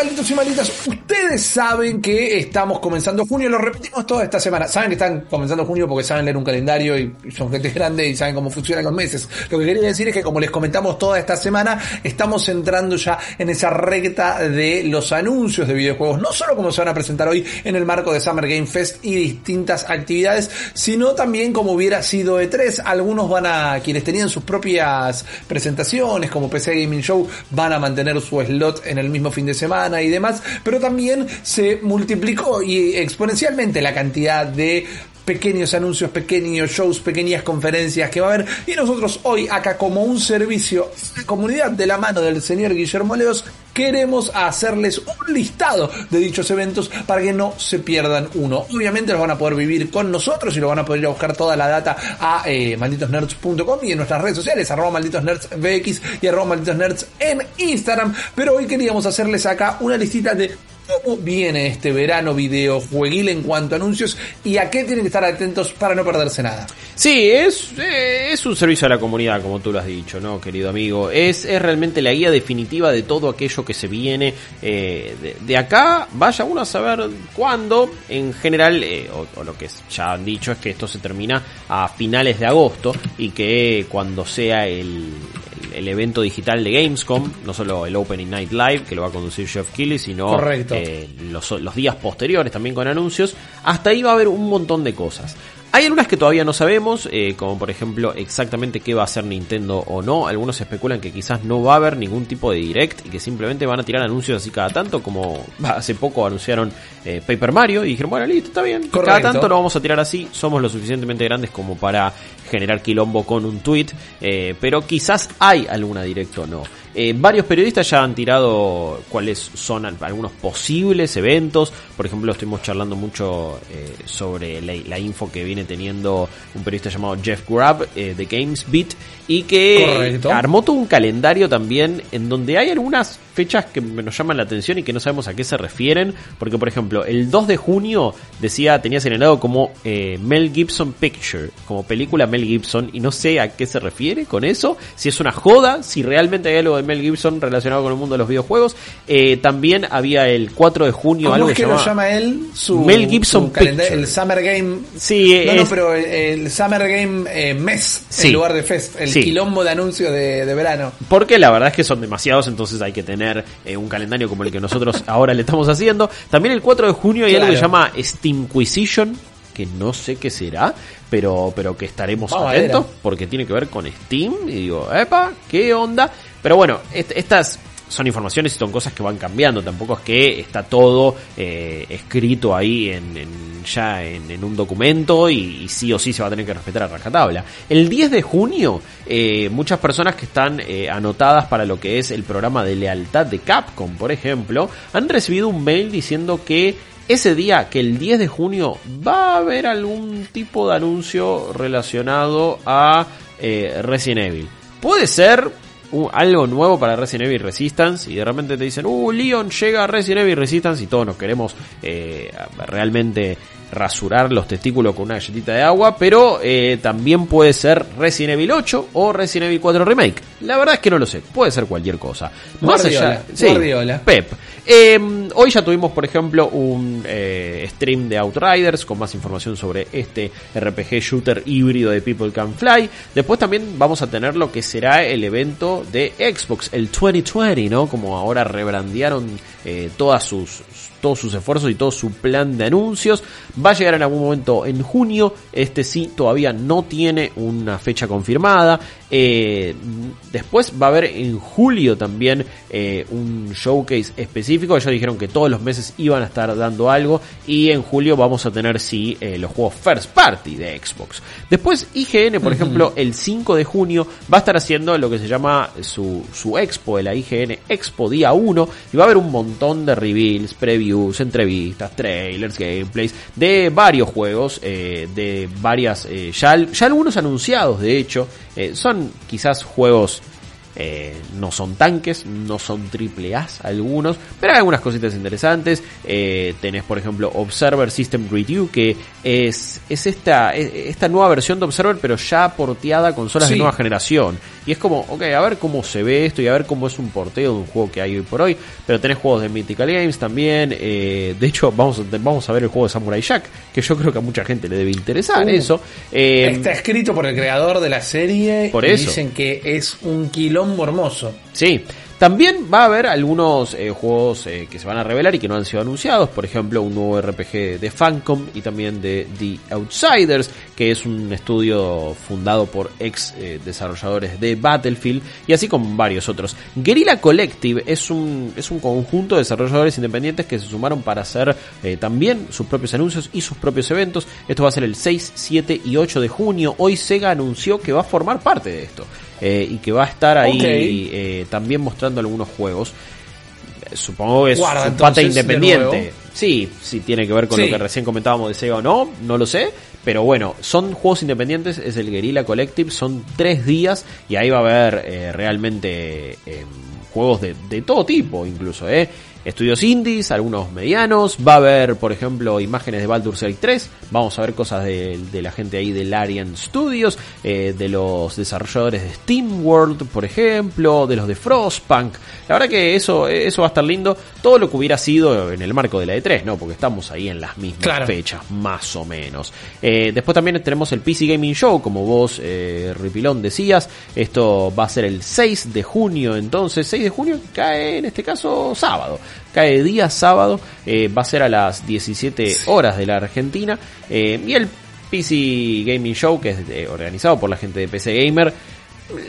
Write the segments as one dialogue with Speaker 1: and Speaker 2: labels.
Speaker 1: Malditos y malditas, ustedes saben que estamos comenzando junio, lo repetimos toda esta semana. Saben que están comenzando junio porque saben leer un calendario y son gente grande y saben cómo funcionan los meses. Lo que quería decir es que como les comentamos toda esta semana, estamos entrando ya en esa recta de los anuncios de videojuegos, no solo como se van a presentar hoy en el marco de Summer Game Fest y distintas actividades, sino también como hubiera sido E3. Algunos van a, quienes tenían sus propias presentaciones, como PC Gaming Show, van a mantener su slot en el mismo fin de semana y demás, pero también se multiplicó y exponencialmente la cantidad de pequeños anuncios, pequeños shows, pequeñas conferencias que va a haber. Y nosotros hoy acá como un servicio de comunidad de la mano del señor Guillermo Leos queremos hacerles un listado de dichos eventos para que no se pierdan uno. Obviamente los van a poder vivir con nosotros y lo van a poder ir a buscar toda la data a eh, malditosnerds.com y en nuestras redes sociales, arroba malditosnerdsbx y arroba malditosnerds en Instagram. Pero hoy queríamos hacerles acá una listita de cómo viene este verano videojueguil en cuanto a anuncios y a qué tienen que estar atentos para no perderse nada.
Speaker 2: Sí, es, eh, es un servicio a la comunidad, como tú lo has dicho, ¿no, querido amigo? Es, es realmente la guía definitiva de todo aquello que se viene. eh, de, acá, vaya uno a saber cuándo. En general, eh, o lo que ya han dicho es que esto se termina a finales de agosto y que cuando sea el, el, el evento digital de Gamescom, no solo el Opening Night Live, que lo va a conducir Jeff Keighley, sino eh, los, los días posteriores también con anuncios, hasta ahí va a haber un montón de cosas. Hay algunas que todavía no sabemos, eh, como por ejemplo exactamente qué va a hacer Nintendo o no. Algunos especulan que quizás no va a haber ningún tipo de direct y que simplemente van a tirar anuncios así cada tanto, como hace poco anunciaron eh, Paper Mario y dijeron, bueno, listo, está bien. Cada tanto lo vamos a tirar así, somos lo suficientemente grandes como para generar quilombo con un tweet, eh, pero quizás hay alguna direct o no. Eh, varios periodistas ya han tirado cuáles son al- algunos posibles eventos. Por ejemplo, estuvimos charlando mucho sobre la, la info que viene teniendo un periodista llamado Jeff Grubb eh, de GamesBeat y que
Speaker 1: Correcto.
Speaker 2: armó todo un calendario también en donde hay algunas fechas que nos llaman la atención y que no sabemos a qué se refieren. Porque, por ejemplo, el 2 de junio decía, tenía señalado como eh, Mel Gibson Picture, como película Mel Gibson, y no sé a qué se refiere con eso, si es una joda, si realmente hay algo de Mel Gibson relacionado con el mundo de los videojuegos. Eh, también había el 4 de junio
Speaker 1: ¿Cómo
Speaker 2: algo
Speaker 1: es que
Speaker 2: se
Speaker 1: lo
Speaker 2: llama-
Speaker 1: él? Su,
Speaker 2: Mel Gibson
Speaker 1: su calenda-
Speaker 2: Picture.
Speaker 1: El Summer Game.
Speaker 2: Sí,
Speaker 1: No, no, pero el, el Summer Game eh, Mes
Speaker 2: Sí.
Speaker 1: en lugar de Fest. El
Speaker 2: Sí.
Speaker 1: Quilombo de anuncios de, de verano.
Speaker 2: Porque la verdad es que son demasiados, entonces hay que tener eh, un calendario como el que nosotros ahora le estamos haciendo. También el 4 de junio hay algo que se
Speaker 1: Claro.
Speaker 2: llama Steamquisition, que no sé qué será, pero, pero que estaremos
Speaker 1: Vamos
Speaker 2: atentos, porque tiene que ver con Steam. Y digo, epa, ¿qué onda? Pero bueno, est- estas son informaciones y son cosas que van cambiando. Tampoco es que está todo eh, escrito ahí en, en- ya en, un documento y, y sí o sí se va a tener que respetar a rajatabla. El 10 de junio, eh, muchas personas que están eh, anotadas para lo que es el programa de lealtad de Capcom, por ejemplo, han recibido un mail diciendo que ese día, que el 10 de junio, va a haber algún tipo de anuncio relacionado a eh, Resident Evil. Puede ser un- algo nuevo para Resident Evil Resistance y de repente te dicen, uh, Leon llega a Resident Evil Resistance y todos nos queremos eh, realmente rasurar los testículos con una galletita de agua, pero eh, también puede ser Resident Evil 8 o Resident Evil 4 Remake. La verdad es que no lo sé, puede ser cualquier cosa. Más
Speaker 1: Guardiola,
Speaker 2: allá, sí,
Speaker 1: Guardiola.
Speaker 2: Pep. Eh, hoy ya tuvimos, por ejemplo, un eh, stream de Outriders con más información sobre este RPG shooter híbrido de People Can Fly. Después también vamos a tener lo que será el evento de Xbox, el 2020, ¿no? Como ahora rebrandearon eh, todas sus todos sus esfuerzos y todo su plan de anuncios. Va a llegar en algún momento en junio. Este sí todavía no tiene una fecha confirmada. Eh, después va a haber en julio también eh, un showcase específico. Ellos dijeron que todos los meses iban a estar dando algo. Y en julio vamos a tener sí eh, los juegos first party de Xbox. Después IGN, por ejemplo, el 5 de junio va a estar haciendo lo que se llama su, su expo, la IGN Expo Día 1. Y va a haber un montón de reveals, previews, entrevistas, trailers, gameplays de varios juegos. de varias, ya, ya algunos anunciados de hecho. son quizás juegos eh, no son tanques, no son triple A algunos, pero hay algunas cositas interesantes. Eh, tenés, por ejemplo, Observer System Review, que es, es esta, esta nueva versión de Observer, pero ya porteada con consolas de nueva generación. Y es como, ok, a ver cómo se ve esto y a ver cómo es un porteo de un juego que hay hoy por hoy. Pero tenés juegos de Mythical Games también. Eh, de hecho, vamos a, vamos a ver el juego de Samurai Jack, que yo creo que a mucha gente le debe interesar uh, eso.
Speaker 1: está escrito por el creador de la serie.
Speaker 2: Por
Speaker 1: y
Speaker 2: eso.
Speaker 1: Dicen que es un quilombo hermoso.
Speaker 2: Sí, también va a haber algunos eh, juegos eh, que se van a revelar y que no han sido anunciados, por ejemplo un nuevo RPG de Fancom y también de The Outsiders, que es un estudio fundado por ex eh, desarrolladores de Battlefield y así con varios otros. Guerrilla Collective es un, es un conjunto de desarrolladores independientes que se sumaron para hacer también sus propios anuncios y sus propios eventos. Esto va a ser el 6, 7 y 8 de junio. Hoy Sega anunció que va a formar parte de esto. Eh, y que va a estar ahí eh, también mostrando algunos juegos. Supongo que es
Speaker 1: Guarda,
Speaker 2: un pata
Speaker 1: entonces, de
Speaker 2: independiente. Sí, si tiene que ver con
Speaker 1: Sí.
Speaker 2: lo que recién comentábamos de Sega o no, no lo sé. Pero bueno, son juegos independientes, es el Guerrilla Collective, son tres días y ahí va a haber eh, realmente eh, juegos de, de todo tipo incluso, ¿eh? Estudios indies, algunos medianos, va a haber, por ejemplo, imágenes de Baldur's Gate 3, vamos a ver cosas de, de la gente ahí del Arian Studios, eh, de los desarrolladores de SteamWorld, por ejemplo, de los de Frostpunk. La verdad que eso, eso va a estar lindo, todo lo que hubiera sido en el marco de la E3, ¿no? Porque estamos ahí en las mismas
Speaker 1: Claro.
Speaker 2: fechas, más o menos. Eh, después también tenemos el PC Gaming Show, como vos, eh, Ripilón, decías. Esto va a ser el 6 de junio, entonces, 6 de junio cae en este caso sábado. Cae día sábado, eh, va a ser a las 17 horas de la Argentina. eh, y el PC Gaming Show, que es eh, organizado por la gente de PC Gamer,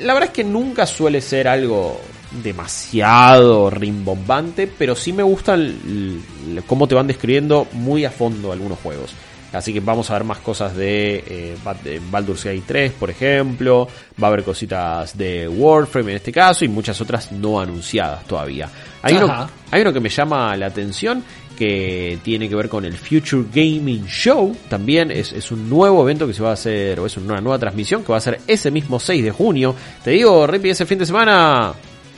Speaker 2: la verdad es que nunca suele ser algo demasiado rimbombante, pero sí me gusta el- el- cómo te van describiendo muy a fondo algunos juegos. Así que vamos a ver más cosas de, eh, de Baldur's Gate 3, por ejemplo. Va a haber cositas de Warframe en este caso y muchas otras no anunciadas todavía. Hay, uno,
Speaker 1: Ajá.
Speaker 2: hay uno que me llama la atención que tiene que ver con el Future Gaming Show. También es, es un nuevo evento que se va a hacer, o es una nueva transmisión que va a ser ese mismo 6 de junio. Te digo, Rippy, ese fin de semana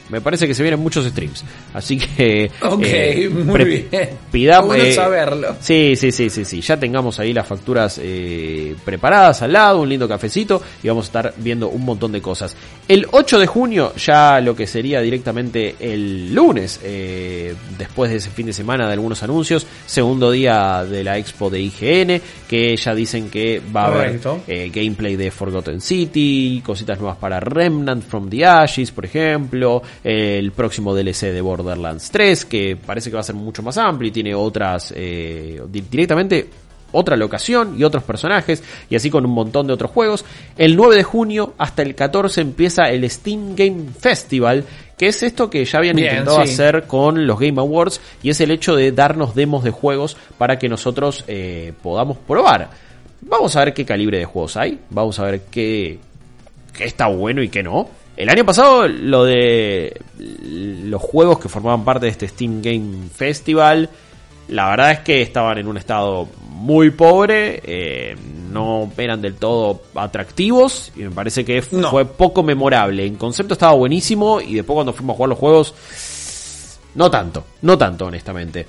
Speaker 2: me parece que se vienen muchos streams. Así que...
Speaker 1: Ok,
Speaker 2: eh,
Speaker 1: muy bien.
Speaker 2: Pidamos,
Speaker 1: Bueno
Speaker 2: eh,
Speaker 1: saberlo.
Speaker 2: Sí, sí, sí, sí, sí. Ya tengamos ahí las facturas eh, preparadas al lado, un lindo cafecito y vamos a estar viendo un montón de cosas. El 8 de junio, ya lo que sería directamente el lunes, después de ese fin de semana de algunos anuncios, segundo día de la expo de IGN, que ya dicen que va a haber gameplay de Forgotten City, cositas nuevas para Remnant from the Ashes, por ejemplo, el próximo DLC de Borderlands 3, que parece que va a ser mucho más amplio y tiene otras, eh, di- directamente otra locación y otros personajes, y así con un montón de otros juegos. El 9 de junio hasta el 14 empieza el Steam Game Festival, que es esto que ya habían
Speaker 1: Bien,
Speaker 2: intentado
Speaker 1: sí.
Speaker 2: hacer con los Game Awards, y es el hecho de darnos demos de juegos para que nosotros eh, podamos probar. Vamos a ver qué calibre de juegos hay, vamos a ver qué, qué está bueno y qué no. El año pasado lo de los juegos que formaban parte de este Steam Game Festival, la verdad es que estaban en un estado muy pobre, eh, no eran del todo atractivos y me parece que
Speaker 1: No.
Speaker 2: fue poco memorable. En concepto estaba buenísimo y después cuando fuimos a jugar los juegos, no tanto, no tanto honestamente.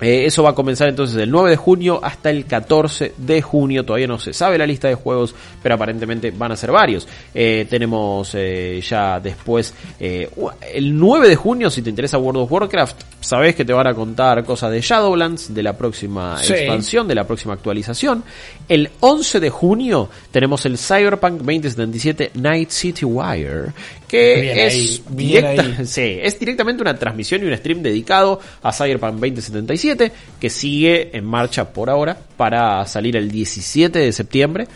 Speaker 2: Eh, eso va a comenzar entonces del 9 de junio hasta el 14 de junio. Todavía no se sabe la lista de juegos, pero aparentemente van a ser varios. Eh, tenemos eh, ya después el 9 de junio, si te interesa World of Warcraft, sabes que te van a contar cosas de Shadowlands, de la próxima
Speaker 1: Sí.
Speaker 2: expansión, de la próxima actualización. El 11 de junio tenemos el Cyberpunk 2077 Night City Wire, que
Speaker 1: Bien
Speaker 2: es
Speaker 1: ahí, bien
Speaker 2: directa-. Sí, es directamente una transmisión y un stream dedicado a Cyberpunk 2077 2017, que sigue en marcha por ahora para salir el 17 de septiembre.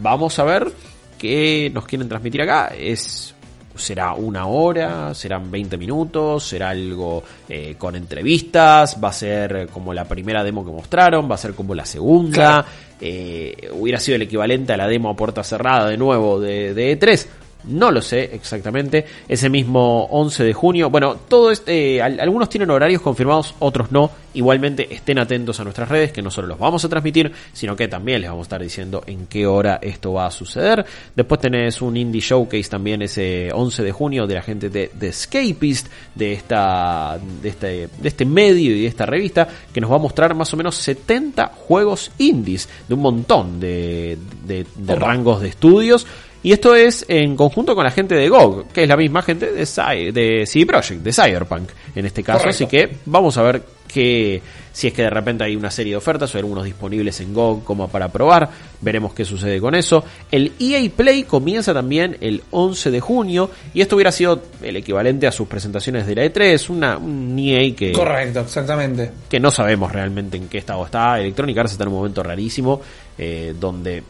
Speaker 2: Vamos a ver qué nos quieren transmitir acá. Es será una hora, serán 20 minutos, será algo eh, con entrevistas, va a ser como la primera demo que mostraron, va a ser como la segunda, eh, hubiera sido el equivalente a la demo a puerta cerrada de nuevo de, de E3. No lo sé exactamente. Ese mismo 11 de junio. Bueno, todo este, algunos tienen horarios confirmados, otros no. Igualmente estén atentos a nuestras redes, que no solo los vamos a transmitir, sino que también les vamos a estar diciendo en qué hora esto va a suceder. Después tenés un indie showcase también ese 11 de junio de la gente de The Escapist, de esta, de este, de este medio y de esta revista, que nos va a mostrar más o menos 70 juegos indies de un montón de, de, de rangos de estudios. Y esto es en conjunto con la gente de GOG, que es la misma gente de, Cy de CD Projekt, de Cyberpunk en este caso.
Speaker 1: Correcto.
Speaker 2: Así que vamos a ver que si es que de repente hay una serie de ofertas o hay algunos disponibles en GOG como para probar. Veremos qué sucede con eso. El EA Play comienza también el 11 de junio y esto hubiera sido el equivalente a sus presentaciones de la E3, una, un EA que,
Speaker 1: Correcto, exactamente.
Speaker 2: que no sabemos realmente en qué estado está. Electronic Arts está en un momento rarísimo eh, donde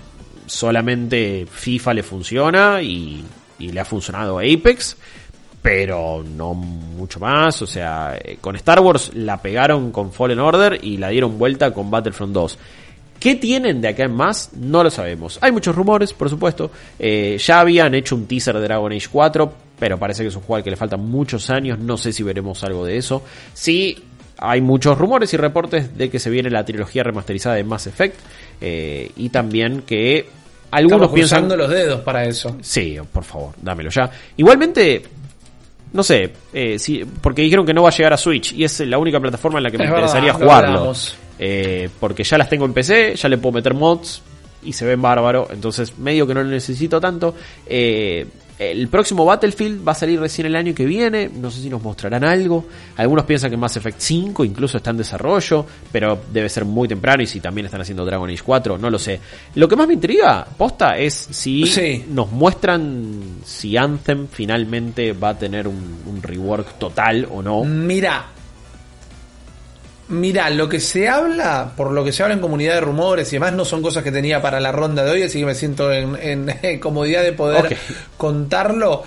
Speaker 2: solamente FIFA le funciona y, le ha funcionado a Apex, pero no mucho más. O sea, eh, con Star Wars la pegaron con Fallen Order y la dieron vuelta con Battlefront 2. ¿Qué tienen de acá en más? No lo sabemos. Hay muchos rumores, por supuesto. Eh, ya habían hecho un teaser de Dragon Age 4, pero parece que es un juego al que le faltan muchos años. No sé si veremos algo de eso. Sí, hay muchos rumores y reportes de que se viene la trilogía remasterizada de Mass Effect. eh, y también que algunos
Speaker 1: Estamos
Speaker 2: piensan.
Speaker 1: los dedos para eso.
Speaker 2: Sí, por favor, dámelo ya. Igualmente, no sé, eh, si, porque dijeron que no va a llegar a Switch y es la única plataforma en la que me
Speaker 1: Es
Speaker 2: interesaría
Speaker 1: verdad,
Speaker 2: jugarlo. Eh, porque ya las tengo en PC, ya le puedo meter mods y se ven bárbaro, entonces medio que no lo necesito tanto. Eh, el próximo Battlefield va a salir recién el año que viene, no sé si nos mostrarán algo. Algunos piensan que Mass Effect 5 incluso está en desarrollo, pero debe ser muy temprano y si también están haciendo Dragon Age 4, no lo sé. Lo que más me intriga, posta, es si
Speaker 1: Sí.
Speaker 2: nos muestran si Anthem finalmente va a tener un, un rework total o no.
Speaker 1: Mira. Mira, lo que se habla, por lo que se habla en comunidad de rumores y demás, no son cosas que tenía para la ronda de hoy, así que me siento en, en comodidad de poder contarlo.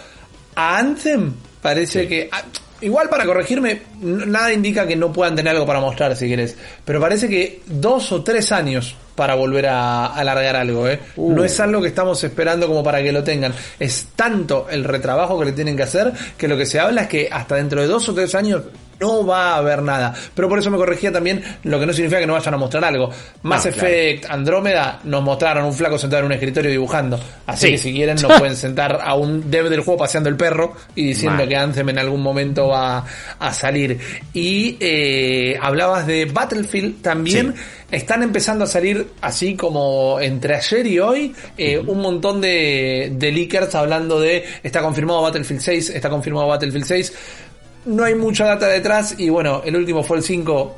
Speaker 1: A Anthem parece
Speaker 2: Sí.
Speaker 1: que. ah, igual para corregirme, nada indica que no puedan tener algo para mostrar si querés. Pero parece que dos o tres años para volver a, a alargar algo, ¿eh?
Speaker 2: Uh.
Speaker 1: No es algo que estamos esperando como para que lo tengan. Es tanto el retrabajo que le tienen que hacer que lo que se habla es que hasta dentro de dos o tres años no va a haber nada. Pero por eso me corregía también lo que no significa que no vayan a mostrar algo. Mass
Speaker 2: No, claro.
Speaker 1: Effect, Andrómeda, nos mostraron un flaco sentado en un escritorio dibujando. Así
Speaker 2: Sí.
Speaker 1: que si quieren nos pueden sentar a un dev del juego paseando el perro y diciendo que Anthem en algún momento va a salir. Y eh, hablabas de Battlefield también.
Speaker 2: Sí.
Speaker 1: Están empezando a salir así como entre ayer y hoy eh, un montón de, de leakers hablando de está confirmado Battlefield 6, está confirmado Battlefield 6. No hay mucha data detrás y bueno, el último fue el 5,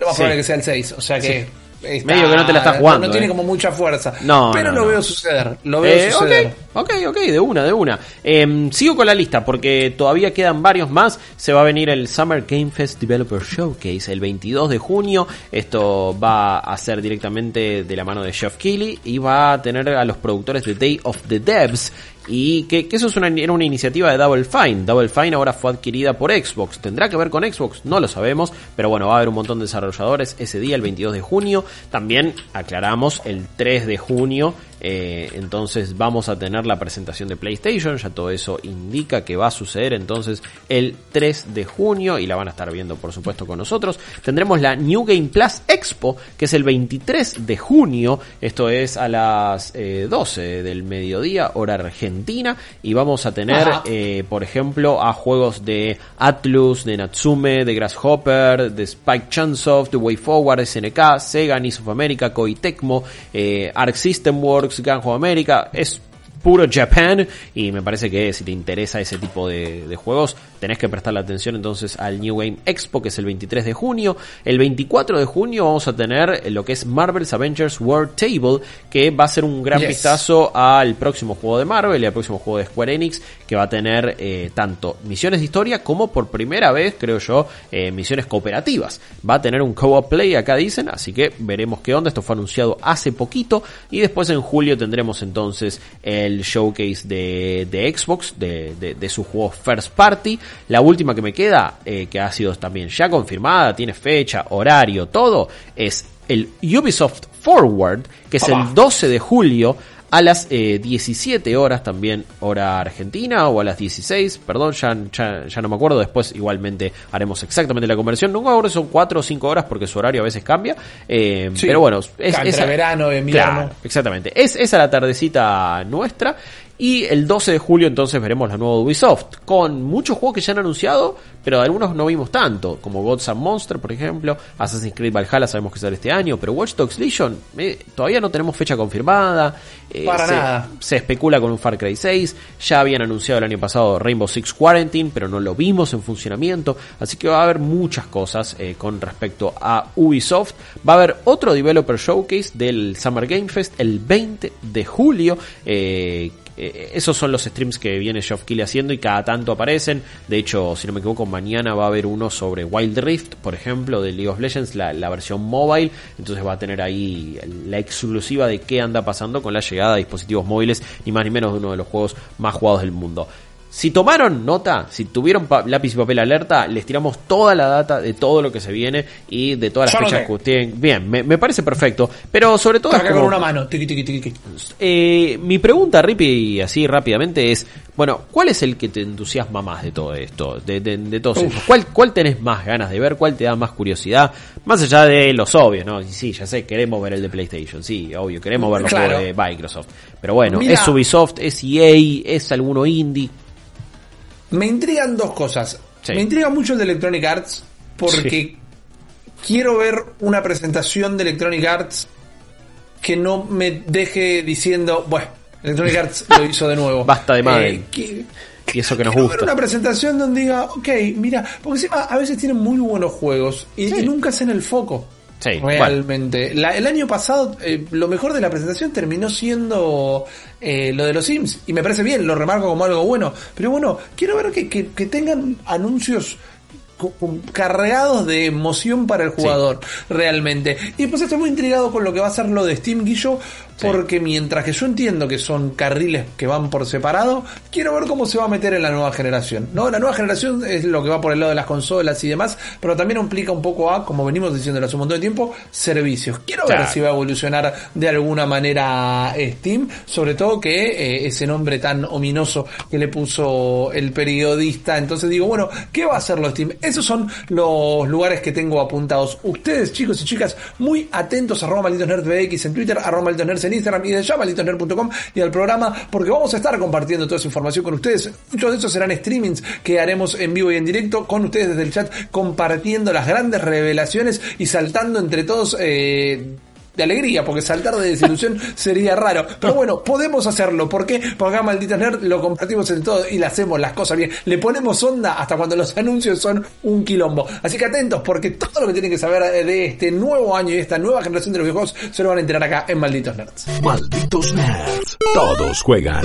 Speaker 1: lo más
Speaker 2: Sí.
Speaker 1: probable que sea el 6, o sea que...
Speaker 2: Sí.
Speaker 1: está-
Speaker 2: Medio que no te la estás jugando,
Speaker 1: No, tiene
Speaker 2: eh.
Speaker 1: como mucha fuerza.
Speaker 2: No,
Speaker 1: pero
Speaker 2: no,
Speaker 1: lo veo suceder. Lo veo
Speaker 2: Eh,
Speaker 1: suceder.
Speaker 2: ok, ok, ok, de una, de una. Em, sigo con la lista porque todavía quedan varios más. Se va a venir el Summer Game Fest Developer Showcase el 22 de junio. Esto va a ser directamente de la mano de Jeff Keighley y va a tener a los productores de Day of the Devs. Y que, eso es una, era una iniciativa de Double Fine. Double Fine ahora fue adquirida por Xbox. ¿Tendrá que ver con Xbox? No lo sabemos. Pero bueno, va a haber un montón de desarrolladores ese día, el 22 de junio. También aclaramos el 3 de junio. Eh, entonces vamos a tener la presentación de PlayStation. Ya todo eso indica que va a suceder entonces el 3 de junio. Y la van a estar viendo por supuesto con nosotros. Tendremos la New Game Plus Expo. Que es el 23 de junio. Esto es a las eh, 12 del mediodía, hora argentina. Y vamos a tener eh, por ejemplo, a juegos de Atlus, de Natsume, de Grasshopper, de Spike Chunsoft, de WayForward, SNK, Sega, Nice of America, Koei Tecmo, eh, Arc System Works, Ganjo America, es puro Japan y me parece que si te interesa ese tipo de juegos tenés que prestarle atención entonces al New Game Expo, que es el 23 de junio. El 24 de junio vamos a tener lo que es Marvel's Avengers World Table, que va a ser un gran vistazo al próximo juego de Marvel y al próximo juego de Square Enix, que va a tener eh, tanto misiones de historia como por primera vez, creo yo, eh, misiones cooperativas. Va a tener un co-op play, acá dicen, así que veremos qué onda. Esto fue anunciado hace poquito y después en julio tendremos entonces el showcase de, de Xbox, de, de, su juego First Party. La última que me queda, eh, que ha sido también ya confirmada, tiene fecha, horario, todo, es el Ubisoft Forward, que es el 12 de julio a las 17 eh, horas también hora argentina o a las 16, perdón, ya, ya, no me acuerdo, después igualmente haremos exactamente la conversión, no me acuerdo son 4 o 5 horas porque su horario a veces cambia, eh, pero bueno, es,
Speaker 1: entre verano, invierno.
Speaker 2: exactamente, es esa la tardecita nuestra y el 12 de julio entonces veremos la nueva Ubisoft, con muchos juegos que ya han anunciado, pero algunos no vimos tanto, como Gods and Monster, por ejemplo, Assassin's Creed Valhalla sabemos que sale este año, pero Watch Dogs Legion eh, todavía no tenemos fecha confirmada.
Speaker 1: Eh, Para
Speaker 2: se,
Speaker 1: nada.
Speaker 2: Se especula con un Far Cry 6, ya habían anunciado el año pasado Rainbow Six Quarantine, pero no lo vimos en funcionamiento, así que va a haber muchas cosas eh, con respecto a Ubisoft. Va a haber otro Developer Showcase del Summer Game Fest el 20 de julio, eh, eh, esos son los streams que viene Geoff Keighley haciendo y cada tanto aparecen. De hecho, si no me equivoco, mañana va a haber uno sobre Wild Rift, por ejemplo, de League of Legends, la, la versión mobile. Entonces va a tener ahí la exclusiva de qué anda pasando con la llegada de dispositivos móviles, ni más ni menos de uno de los juegos más jugados del mundo. Si tomaron nota, si tuvieron lápiz y papel alerta, les tiramos toda la data de todo lo que se viene y de todas las fechas que ustedes. Bien, me, parece perfecto. Pero sobre todo.
Speaker 1: con una mano.
Speaker 2: Eh, mi pregunta, Rippy, así rápidamente es: bueno, ¿cuál es el que te entusiasma más de todo esto? De, de, todos estos. ¿Cuál, ¿Cuál tenés más ganas de ver? ¿Cuál te da más curiosidad? Más allá de los obvios, ¿no? Sí, ya sé, queremos ver el de PlayStation. Sí, obvio, queremos ver los juegos de Microsoft. Pero bueno, es Ubisoft, es EA, es alguno indie.
Speaker 1: Me intrigan dos cosas. Me intriga mucho el de Electronic Arts porque quiero ver una presentación de Electronic Arts que no me deje diciendo, bueno, Electronic Arts lo hizo de nuevo.
Speaker 2: Basta de madre. Eh, y eso que nos gusta. Ver
Speaker 1: una presentación donde diga, ok, mira, porque encima a veces tienen muy buenos juegos y, y nunca hacen el foco. Sí, realmente. el año pasado, eh, lo mejor de la presentación terminó siendo eh, lo de los Sims. Y me parece bien, lo remarco como algo bueno. Pero bueno, quiero ver que, que, que tengan anuncios cargados de emoción para el jugador, realmente. Y después estoy muy intrigado con lo que va a ser lo de Steam Guillo, porque mientras que yo entiendo que son carriles que van por separado, quiero ver cómo se va a meter en la nueva generación. ¿no? La nueva generación es lo que va por el lado de las consolas y demás, pero también implica un poco a, como venimos diciendo hace un montón de tiempo, servicios. Quiero ver si va a evolucionar de alguna manera Steam, sobre todo que eh, ese nombre tan ominoso que le puso el periodista. Entonces digo, bueno, ¿qué va a hacer lo Steam? Esos son los lugares que tengo apuntados. Ustedes, chicos y chicas, muy atentos a arroba malditos en Twitter, arroba malditos en Instagram y de ya malditosnerd.com y al programa porque vamos a estar compartiendo toda esa información con ustedes. Muchos de esos serán streamings que haremos en vivo y en directo con ustedes desde el chat compartiendo las grandes revelaciones y saltando entre todos eh, de alegría, porque saltar de desilusión sería raro. Pero bueno, podemos hacerlo. ¿Por qué? Porque acá Malditas Nerd lo compartimos en todo y le hacemos las cosas bien. Le ponemos onda hasta cuando los anuncios son un quilombo. Así que atentos, porque todo lo que tienen que saber de este nuevo año y esta nueva generación de los videojuegos se lo van a enterar acá en Malditos Nerds.
Speaker 3: Malditos Nerds. Todos juegan.